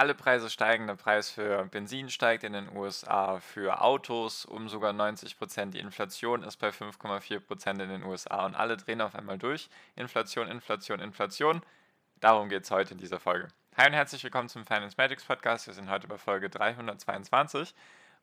Alle Preise steigen, der Preis für Benzin steigt in den USA, für Autos um sogar 90 Prozent. Die Inflation ist bei 5,4 Prozent in den USA und alle drehen auf einmal durch. Inflation, Inflation, Inflation. Darum geht es heute in dieser Folge. Hi und herzlich willkommen zum Finance Magics Podcast. Wir sind heute bei Folge 322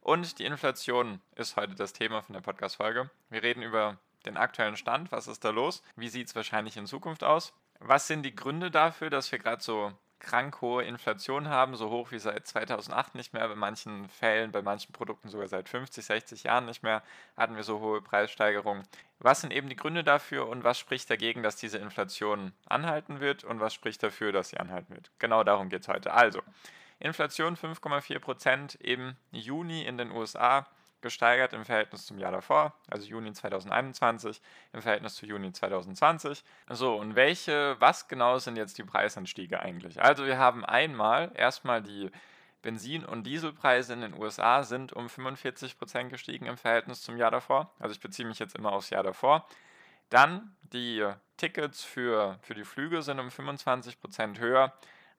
und die Inflation ist heute das Thema von der Podcast-Folge. Wir reden über den aktuellen Stand, was ist da los, wie sieht es wahrscheinlich in Zukunft aus, was sind die Gründe dafür, dass wir gerade so krank hohe Inflation haben, so hoch wie seit 2008 nicht mehr, bei manchen Fällen, bei manchen Produkten sogar seit 50, 60 Jahren nicht mehr, hatten wir so hohe Preissteigerungen. Was sind eben die Gründe dafür und was spricht dagegen, dass diese Inflation anhalten wird und was spricht dafür, dass sie anhalten wird? Genau darum geht es heute. Also, Inflation 5,4 Prozent im Juni in den USA gesteigert im Verhältnis zum Jahr davor, also Juni 2021 im Verhältnis zu Juni 2020. So, und welche, was genau sind jetzt die Preisanstiege eigentlich? Also wir haben einmal erstmal die Benzin- und Dieselpreise in den USA sind um 45% gestiegen im Verhältnis zum Jahr davor. Also ich beziehe mich jetzt immer aufs Jahr davor. Dann die Tickets für, für die Flüge sind um 25% höher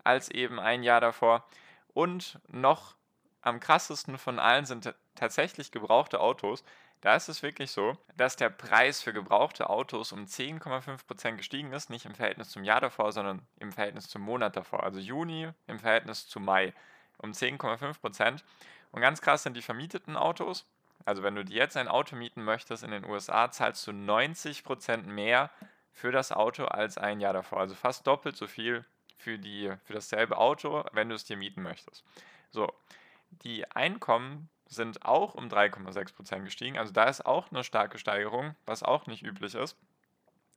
als eben ein Jahr davor. Und noch am krassesten von allen sind tatsächlich gebrauchte Autos. Da ist es wirklich so, dass der Preis für gebrauchte Autos um 10,5% gestiegen ist, nicht im Verhältnis zum Jahr davor, sondern im Verhältnis zum Monat davor. Also Juni im Verhältnis zu Mai um 10,5%. Und ganz krass sind die vermieteten Autos. Also wenn du dir jetzt ein Auto mieten möchtest in den USA, zahlst du 90% mehr für das Auto als ein Jahr davor. Also fast doppelt so viel für, die, für dasselbe Auto, wenn du es dir mieten möchtest. So, die Einkommen sind auch um 3,6% gestiegen. Also da ist auch eine starke Steigerung, was auch nicht üblich ist.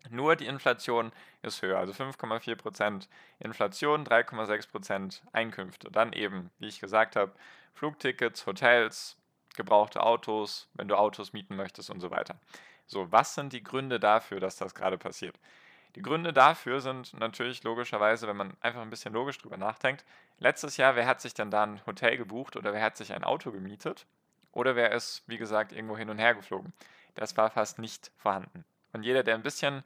Nur die Inflation ist höher, also 5,4% Inflation, 3,6% Einkünfte. Dann eben, wie ich gesagt habe, Flugtickets, Hotels, gebrauchte Autos, wenn du Autos mieten möchtest und so weiter. So, was sind die Gründe dafür, dass das gerade passiert? Die Gründe dafür sind natürlich logischerweise, wenn man einfach ein bisschen logisch drüber nachdenkt, letztes Jahr, wer hat sich denn da ein Hotel gebucht oder wer hat sich ein Auto gemietet oder wer ist, wie gesagt, irgendwo hin und her geflogen? Das war fast nicht vorhanden. Und jeder, der ein bisschen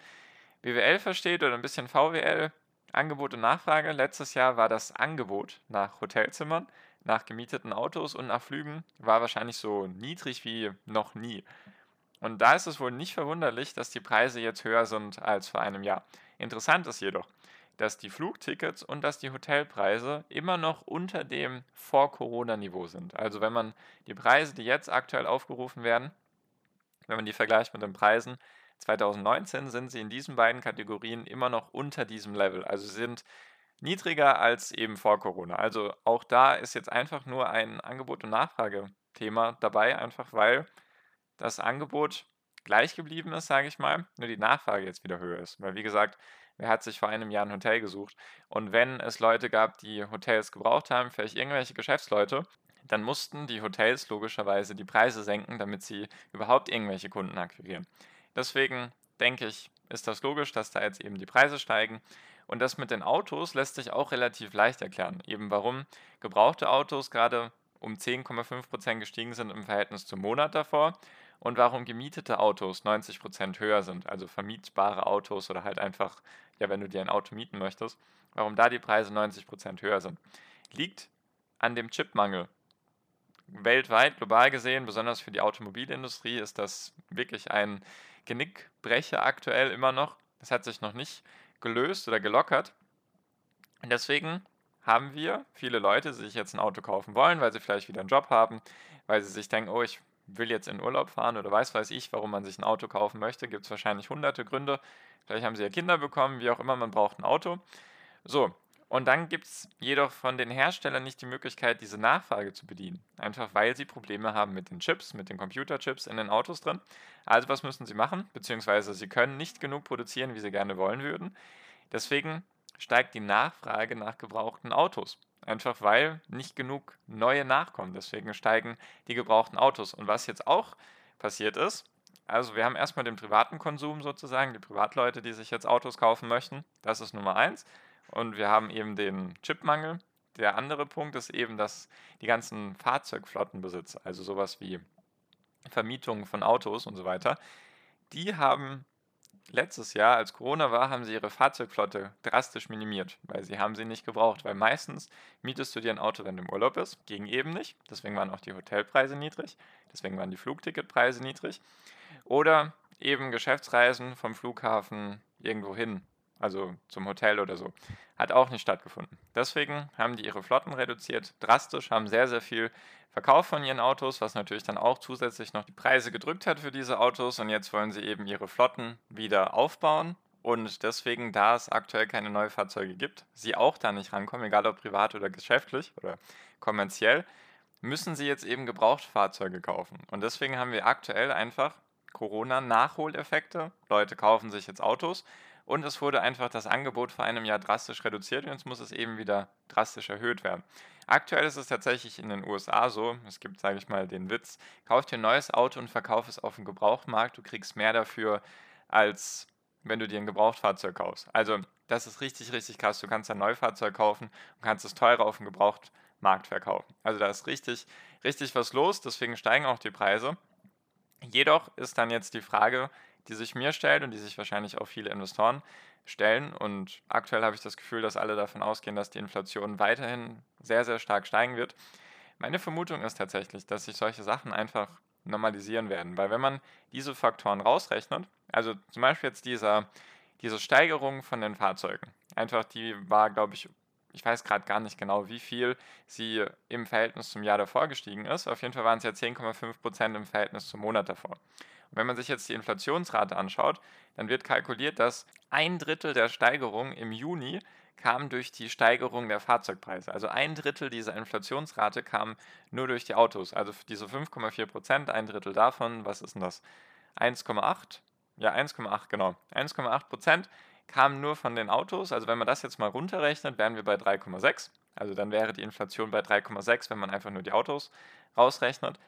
BWL versteht oder ein bisschen VWL, Angebot und Nachfrage, letztes Jahr war das Angebot nach Hotelzimmern, nach gemieteten Autos und nach Flügen war wahrscheinlich so niedrig wie noch nie. Und da ist es wohl nicht verwunderlich, dass die Preise jetzt höher sind als vor einem Jahr. Interessant ist jedoch, dass die Flugtickets und dass die Hotelpreise immer noch unter dem Vor-Corona-Niveau sind. Also wenn man die Preise, die jetzt aktuell aufgerufen werden, wenn man die vergleicht mit den Preisen 2019, sind sie in diesen beiden Kategorien immer noch unter diesem Level. Also sind niedriger als eben vor Corona. Also auch da ist jetzt einfach nur ein Angebot- und Nachfragethema dabei, einfach weil das Angebot gleich geblieben ist, sage ich mal, nur die Nachfrage jetzt wieder höher ist. Weil wie gesagt, wer hat sich vor einem Jahr ein Hotel gesucht? Und wenn es Leute gab, die Hotels gebraucht haben, vielleicht irgendwelche Geschäftsleute, dann mussten die Hotels logischerweise die Preise senken, damit sie überhaupt irgendwelche Kunden akquirieren. Deswegen denke ich, ist das logisch, dass da jetzt eben die Preise steigen. Und das mit den Autos lässt sich auch relativ leicht erklären. Eben warum gebrauchte Autos gerade um 10,5% gestiegen sind im Verhältnis zum Monat davor und warum gemietete Autos 90% höher sind, also vermietbare Autos oder halt einfach, ja, wenn du dir ein Auto mieten möchtest, warum da die Preise 90% höher sind. Liegt an dem Chipmangel. Weltweit, global gesehen, besonders für die Automobilindustrie, ist das wirklich ein Genickbrecher aktuell immer noch. Das hat sich noch nicht gelöst oder gelockert. Und deswegen haben wir viele Leute, die sich jetzt ein Auto kaufen wollen, weil sie vielleicht wieder einen Job haben, weil sie sich denken, oh, ich will jetzt in Urlaub fahren oder weiß weiß ich, warum man sich ein Auto kaufen möchte, gibt es wahrscheinlich hunderte Gründe. Vielleicht haben sie ja Kinder bekommen, wie auch immer, man braucht ein Auto. So, und dann gibt es jedoch von den Herstellern nicht die Möglichkeit, diese Nachfrage zu bedienen. Einfach weil sie Probleme haben mit den Chips, mit den Computerchips in den Autos drin. Also was müssen sie machen? Beziehungsweise sie können nicht genug produzieren, wie sie gerne wollen würden. Deswegen steigt die Nachfrage nach gebrauchten Autos. Einfach weil nicht genug neue nachkommen. Deswegen steigen die gebrauchten Autos. Und was jetzt auch passiert ist, also wir haben erstmal den privaten Konsum sozusagen, die Privatleute, die sich jetzt Autos kaufen möchten. Das ist Nummer eins. Und wir haben eben den Chipmangel. Der andere Punkt ist eben, dass die ganzen Fahrzeugflottenbesitzer, also sowas wie Vermietung von Autos und so weiter, die haben letztes Jahr, als Corona war, haben sie ihre Fahrzeugflotte drastisch minimiert, weil sie haben sie nicht gebraucht, weil meistens mietest du dir ein Auto, wenn du im Urlaub bist, ging eben nicht, deswegen waren auch die Hotelpreise niedrig, deswegen waren die Flugticketpreise niedrig. Oder eben Geschäftsreisen vom Flughafen irgendwo hin, also zum Hotel oder so, hat auch nicht stattgefunden. Deswegen haben die ihre Flotten reduziert, drastisch, haben sehr, sehr viel Verkauf von ihren Autos, was natürlich dann auch zusätzlich noch die Preise gedrückt hat für diese Autos. Und jetzt wollen sie eben ihre Flotten wieder aufbauen. Und deswegen, da es aktuell keine Neufahrzeuge gibt, sie auch da nicht rankommen, egal ob privat oder geschäftlich oder kommerziell, müssen sie jetzt eben Gebrauchtfahrzeuge kaufen. Und deswegen haben wir aktuell einfach Corona-Nachholeffekte. Leute kaufen sich jetzt Autos und es wurde einfach das Angebot vor einem Jahr drastisch reduziert und jetzt muss es eben wieder drastisch erhöht werden. Aktuell ist es tatsächlich in den USA so, es gibt, sage ich mal, den Witz, kauf dir ein neues Auto und verkauf es auf dem Gebrauchtmarkt, du kriegst mehr dafür, als wenn du dir ein Gebrauchtfahrzeug kaufst. Also das ist richtig, richtig krass. Du kannst ein Neufahrzeug kaufen und kannst es teurer auf dem Gebrauchtmarkt verkaufen. Also da ist richtig, richtig was los, deswegen steigen auch die Preise. Jedoch ist dann jetzt die Frage, die sich mir stellt und die sich wahrscheinlich auch viele Investoren stellen. Und aktuell habe ich das Gefühl, dass alle davon ausgehen, dass die Inflation weiterhin sehr, sehr stark steigen wird. Meine Vermutung ist tatsächlich, dass sich solche Sachen einfach normalisieren werden, weil wenn man diese Faktoren rausrechnet, also zum Beispiel jetzt dieser, diese Steigerung von den Fahrzeugen, einfach die war, glaube ich, ich weiß gerade gar nicht genau, wie viel sie im Verhältnis zum Jahr davor gestiegen ist. Auf jeden Fall waren es ja 10,5 Prozent im Verhältnis zum Monat davor. Und wenn man sich jetzt die Inflationsrate anschaut, dann wird kalkuliert, dass ein Drittel der Steigerung im Juni kam durch die Steigerung der Fahrzeugpreise. Also ein Drittel dieser Inflationsrate kam nur durch die Autos. Also diese 5,4 Prozent, ein Drittel davon, was ist denn das? 1,8? Ja, 1,8, genau. 1,8 Prozent kamen nur von den Autos. Also wenn man das jetzt mal runterrechnet, wären wir bei 3,6. Also dann wäre die Inflation bei 3,6, wenn man einfach nur die Autos rausrechnet.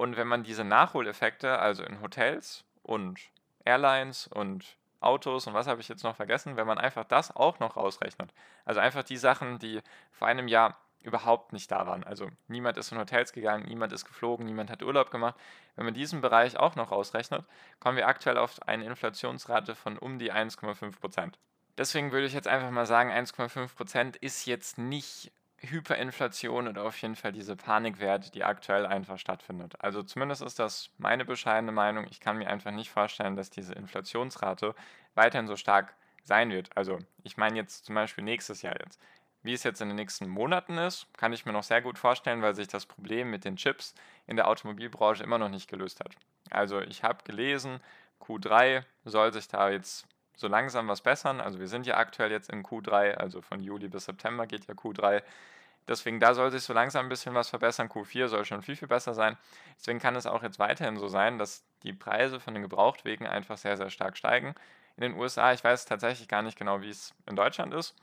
Und wenn man diese Nachholeffekte, also in Hotels und Airlines und Autos und was habe ich jetzt noch vergessen, wenn man einfach das auch noch rausrechnet, also einfach die Sachen, die vor einem Jahr überhaupt nicht da waren. Also niemand ist in Hotels gegangen, niemand ist geflogen, niemand hat Urlaub gemacht. Wenn man diesen Bereich auch noch rausrechnet, kommen wir aktuell auf eine Inflationsrate von um die 1,5 Prozent. Deswegen würde ich jetzt einfach mal sagen, 1,5 Prozent ist jetzt nicht Hyperinflation oder auf jeden Fall diese Panikwerte, die aktuell einfach stattfindet. Also zumindest ist das meine bescheidene Meinung. Ich kann mir einfach nicht vorstellen, dass diese Inflationsrate weiterhin so stark sein wird. Also ich meine jetzt zum Beispiel nächstes Jahr jetzt. Wie es jetzt in den nächsten Monaten ist, kann ich mir noch sehr gut vorstellen, weil sich das Problem mit den Chips in der Automobilbranche immer noch nicht gelöst hat. Also ich habe gelesen, Q3 soll sich da jetzt so langsam was bessern. Also wir sind ja aktuell jetzt in Q3, also von Juli bis September geht ja Q3. Deswegen da soll sich so langsam ein bisschen was verbessern. Q4 soll schon viel, viel besser sein. Deswegen kann es auch jetzt weiterhin so sein, dass die Preise von den Gebrauchtwegen einfach sehr, sehr stark steigen. In den USA, ich weiß tatsächlich gar nicht genau, wie es in Deutschland ist.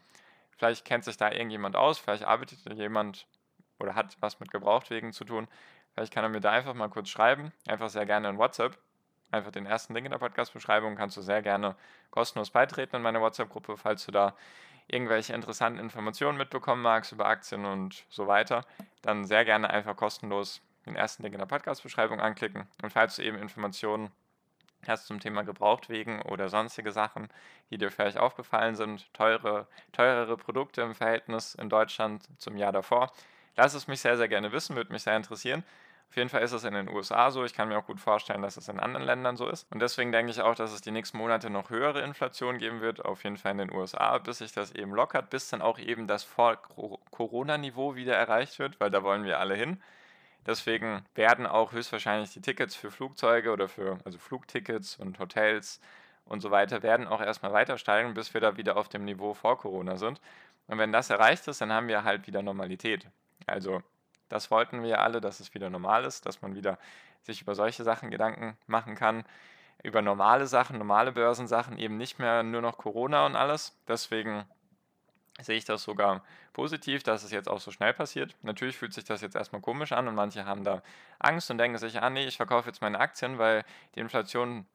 Vielleicht kennt sich da irgendjemand aus, vielleicht arbeitet jemand oder hat was mit Gebrauchtwegen zu tun. Vielleicht kann er mir da einfach mal kurz schreiben. Einfach sehr gerne in WhatsApp einfach den ersten Link in der Podcast-Beschreibung. Kannst du sehr gerne kostenlos beitreten in meine WhatsApp-Gruppe, falls du da irgendwelche interessanten Informationen mitbekommen magst über Aktien und so weiter. Dann sehr gerne einfach kostenlos den ersten Link in der Podcast-Beschreibung anklicken. Und falls du eben Informationen hast zum Thema Gebrauchtwegen oder sonstige Sachen, die dir vielleicht aufgefallen sind, teure, teurere Produkte im Verhältnis in Deutschland zum Jahr davor, lass es mich sehr, sehr gerne wissen, würde mich sehr interessieren. Auf jeden Fall ist es in den USA so. Ich kann mir auch gut vorstellen, dass es in anderen Ländern so ist. Und deswegen denke ich auch, dass es die nächsten Monate noch höhere Inflation geben wird. Auf jeden Fall in den USA, bis sich das eben lockert, bis dann auch eben das Vor-Corona-Niveau wieder erreicht wird, weil da wollen wir alle hin. Deswegen werden auch höchstwahrscheinlich die Tickets für Flugzeuge oder für, also Flugtickets und Hotels und so weiter, werden auch erstmal weiter steigen, bis wir da wieder auf dem Niveau vor Corona sind. Und wenn das erreicht ist, dann haben wir halt wieder Normalität. Also das wollten wir alle, dass es wieder normal ist, dass man wieder sich über solche Sachen Gedanken machen kann, über normale Sachen, normale Börsensachen, eben nicht mehr nur noch Corona und alles. Deswegen sehe ich das sogar positiv, dass es jetzt auch so schnell passiert. Natürlich fühlt sich das jetzt erstmal komisch an und manche haben da Angst und denken sich, ah nee, ich verkaufe jetzt meine Aktien, weil die Inflation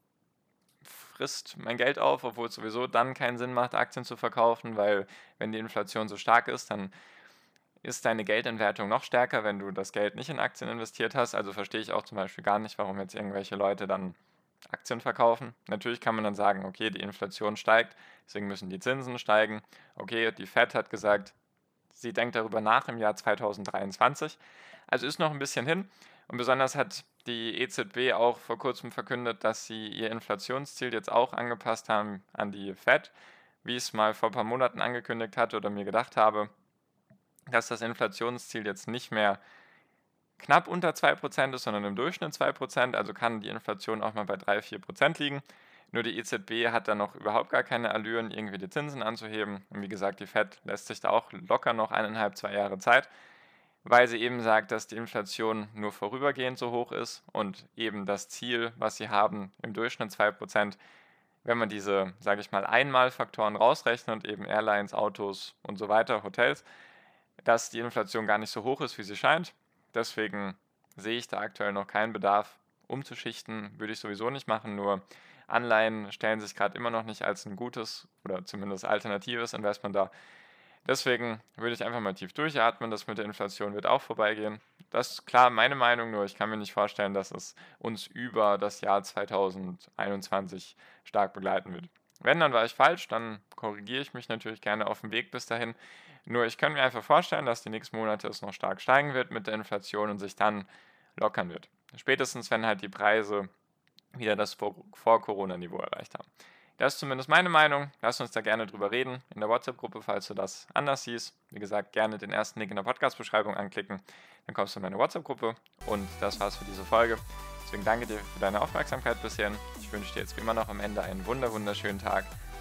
frisst mein Geld auf, obwohl es sowieso dann keinen Sinn macht, Aktien zu verkaufen, weil wenn die Inflation so stark ist, dann ist deine Geldentwertung noch stärker, wenn du das Geld nicht in Aktien investiert hast. Also verstehe ich auch zum Beispiel gar nicht, warum jetzt irgendwelche Leute dann Aktien verkaufen. Natürlich kann man dann sagen, okay, die Inflation steigt, deswegen müssen die Zinsen steigen. Okay, die Fed hat gesagt, sie denkt darüber nach im Jahr 2023. Also ist noch ein bisschen hin. Und besonders hat die EZB auch vor kurzem verkündet, dass sie ihr Inflationsziel jetzt auch angepasst haben an die Fed, wie ich es mal vor ein paar Monaten angekündigt hatte oder mir gedacht habe, dass das Inflationsziel jetzt nicht mehr knapp unter 2% ist, sondern im Durchschnitt 2%, also kann die Inflation auch mal bei 3-4% liegen. Nur die EZB hat da noch überhaupt gar keine Allüren, irgendwie die Zinsen anzuheben. Und wie gesagt, die Fed lässt sich da auch locker noch eineinhalb, zwei Jahre Zeit, weil sie eben sagt, dass die Inflation nur vorübergehend so hoch ist und eben das Ziel, was sie haben, im Durchschnitt 2%, wenn man diese, sage ich mal, Einmalfaktoren rausrechnet, eben Airlines, Autos und so weiter, Hotels, dass die Inflation gar nicht so hoch ist, wie sie scheint. Deswegen sehe ich da aktuell noch keinen Bedarf umzuschichten, würde ich sowieso nicht machen, nur Anleihen stellen sich gerade immer noch nicht als ein gutes oder zumindest alternatives Investment dar. Deswegen würde ich einfach mal tief durchatmen, das mit der Inflation wird auch vorbeigehen. Das ist klar meine Meinung, nur ich kann mir nicht vorstellen, dass es uns über das Jahr 2021 stark begleiten wird. Wenn, dann war ich falsch, dann korrigiere ich mich natürlich gerne auf dem Weg bis dahin. Nur ich kann mir einfach vorstellen, dass die nächsten Monate es noch stark steigen wird mit der Inflation und sich dann lockern wird. Spätestens, wenn halt die Preise wieder das Vor-Corona-Niveau erreicht haben. Das ist zumindest meine Meinung. Lass uns da gerne drüber reden in der WhatsApp-Gruppe, falls du das anders siehst. Wie gesagt, gerne den ersten Link in der Podcast-Beschreibung anklicken. Dann kommst du in meine WhatsApp-Gruppe. Und das war's für diese Folge. Deswegen danke dir für deine Aufmerksamkeit bisher. Ich wünsche dir jetzt wie immer noch am Ende einen wunder wunderschönen Tag,